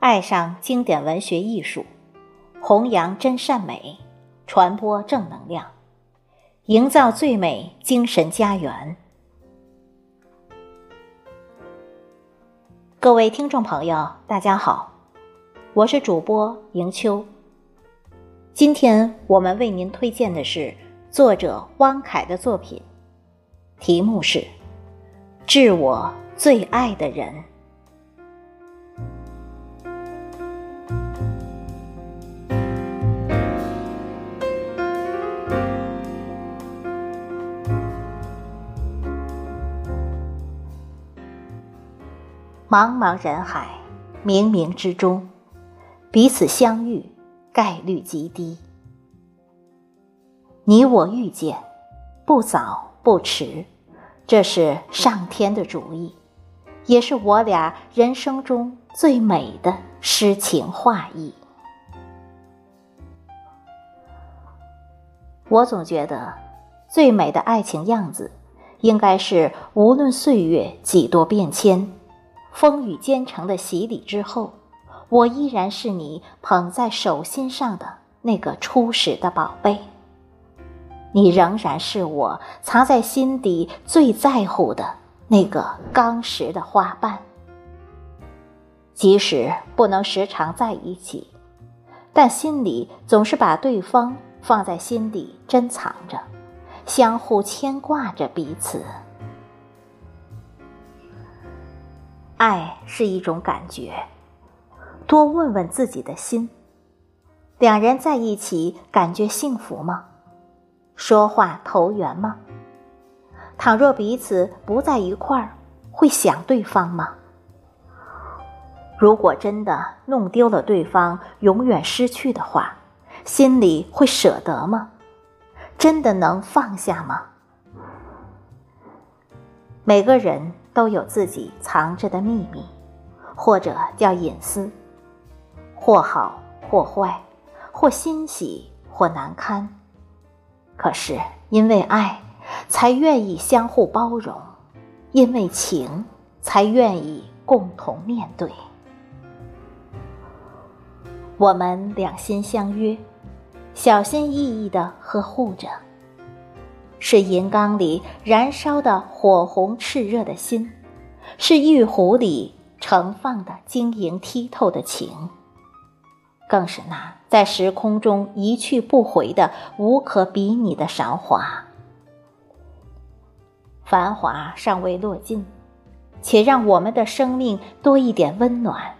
爱上经典文学艺术，弘扬真善美，传播正能量，营造最美精神家园。各位听众朋友，大家好，我是主播迎秋。今天我们为您推荐的是作者汪凯的作品，题目是《致我最爱的人》。茫茫人海，冥冥之中，彼此相遇概率极低。你我遇见，不早不迟，这是上天的主意，也是我俩人生中最美的诗情画意。我总觉得，最美的爱情样子，应该是无论岁月几多变迁。风雨兼程的洗礼之后，我依然是你捧在手心上的那个初始的宝贝。你仍然是我藏在心底最在乎的那个刚实的花瓣。即使不能时常在一起，但心里总是把对方放在心底珍藏着，相互牵挂着彼此。爱是一种感觉，多问问自己的心。两人在一起，感觉幸福吗？说话投缘吗？倘若彼此不在一块儿，会想对方吗？如果真的弄丢了对方，永远失去的话，心里会舍得吗？真的能放下吗？每个人。都有自己藏着的秘密，或者叫隐私，或好或坏，或欣喜或难堪。可是因为爱，才愿意相互包容；因为情，才愿意共同面对。我们两心相约，小心翼翼的呵护着。是银缸里燃烧的火红炽热的心，是玉壶里盛放的晶莹剔透的情，更是那在时空中一去不回的无可比拟的韶华。繁华尚未落尽，且让我们的生命多一点温暖，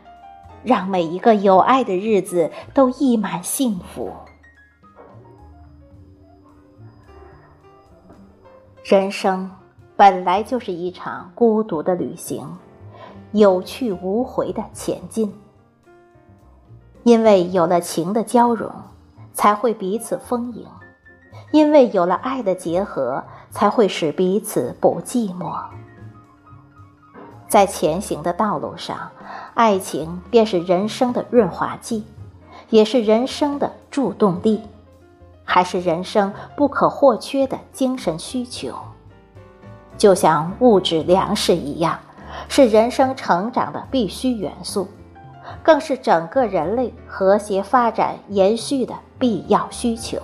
让每一个有爱的日子都溢满幸福。人生本来就是一场孤独的旅行，有去无回的前进。因为有了情的交融，才会彼此丰盈；因为有了爱的结合，才会使彼此不寂寞。在前行的道路上，爱情便是人生的润滑剂，也是人生的助动力。还是人生不可或缺的精神需求，就像物质粮食一样，是人生成长的必须元素，更是整个人类和谐发展延续的必要需求。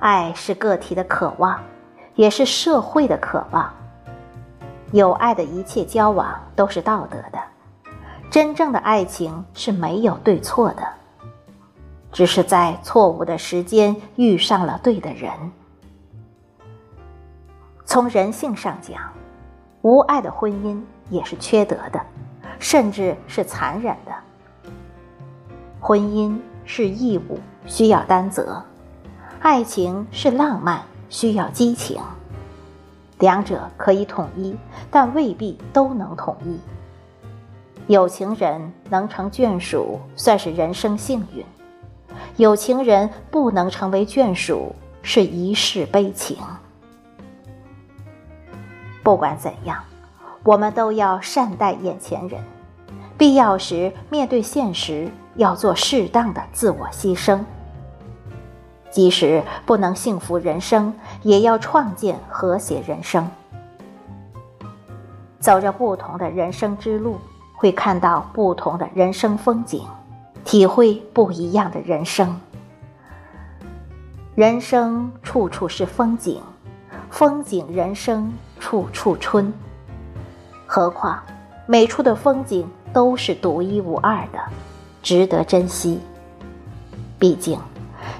爱是个体的渴望，也是社会的渴望。有爱的一切交往都是道德的，真正的爱情是没有对错的。只是在错误的时间遇上了对的人。从人性上讲，无爱的婚姻也是缺德的，甚至是残忍的。婚姻是义务，需要担责；爱情是浪漫，需要激情。两者可以统一，但未必都能统一。有情人能成眷属，算是人生幸运。有情人不能成为眷属，是一世悲情。不管怎样，我们都要善待眼前人，必要时面对现实，要做适当的自我牺牲。即使不能幸福人生，也要创建和谐人生。走着不同的人生之路，会看到不同的人生风景，体会不一样的人生。人生处处是风景，风景人生处处春。何况每处的风景都是独一无二的，值得珍惜。毕竟，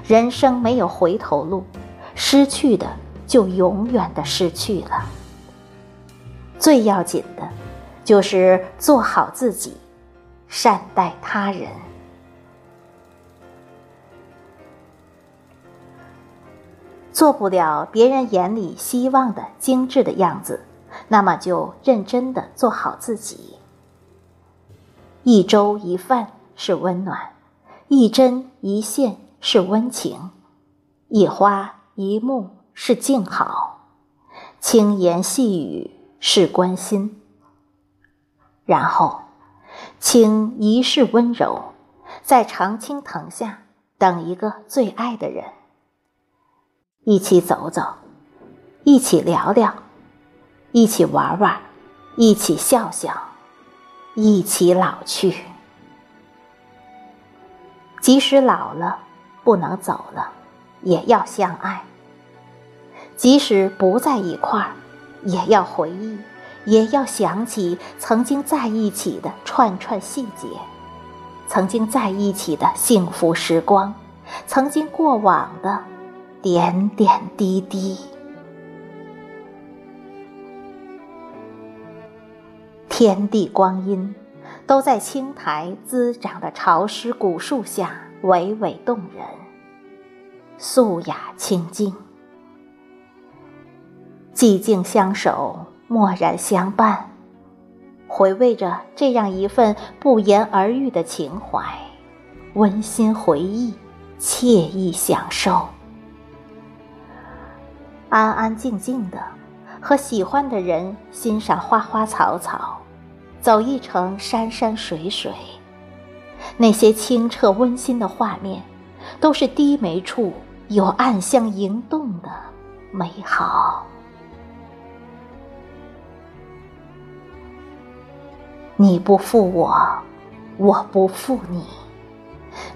人生没有回头路，失去的就永远的失去了。最要紧的，就是做好自己，善待他人。做不了别人眼里希望的精致的样子，那么就认真的做好自己。一粥一饭是温暖，一针一线是温情，一花一木是静好，轻言细语是关心。然后，请一世温柔，在常青藤下等一个最爱的人。一起走走，一起聊聊，一起玩玩，一起笑笑，一起老去。即使老了，不能走了，也要相爱；即使不在一块儿，也要回忆，也要想起曾经在一起的串串细节，曾经在一起的幸福时光，曾经过往的。点点滴滴，天地光阴都在青苔滋长的潮湿古树下娓娓动人，素雅清静，寂静相守，默然相伴，回味着这样一份不言而喻的情怀，温馨回忆，惬意享受。安安静静的，和喜欢的人欣赏花花草草，走一程山山水水，那些清澈温馨的画面，都是低眉处有暗香盈动的美好。你不负我，我不负你，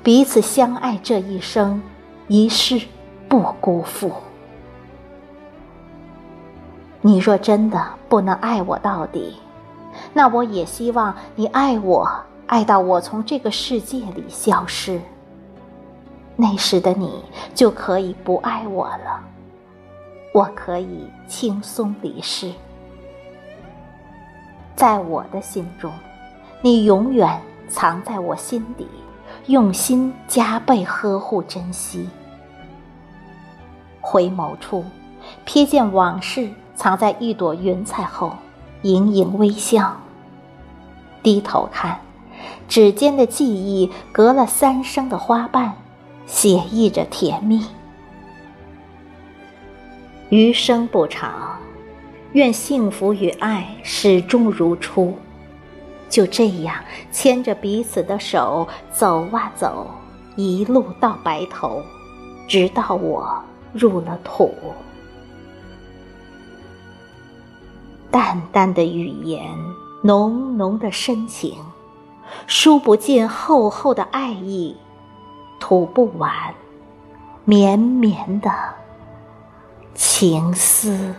彼此相爱这一生，一世不辜负。你若真的不能爱我到底，那我也希望你爱我，爱到我从这个世界里消失。那时的你就可以不爱我了，我可以轻松离世。在我的心中，你永远藏在我心底，用心加倍呵护珍惜。回眸处，瞥见往事。藏在一朵云彩后，盈盈微笑。低头看，指尖的记忆隔了三生的花瓣，写意着甜蜜。余生不长，愿幸福与爱始终如初。就这样牵着彼此的手走啊走，一路到白头，直到我入了土。淡淡的语言，浓浓的深情，书不尽厚厚的爱意，吐不完绵绵的情思。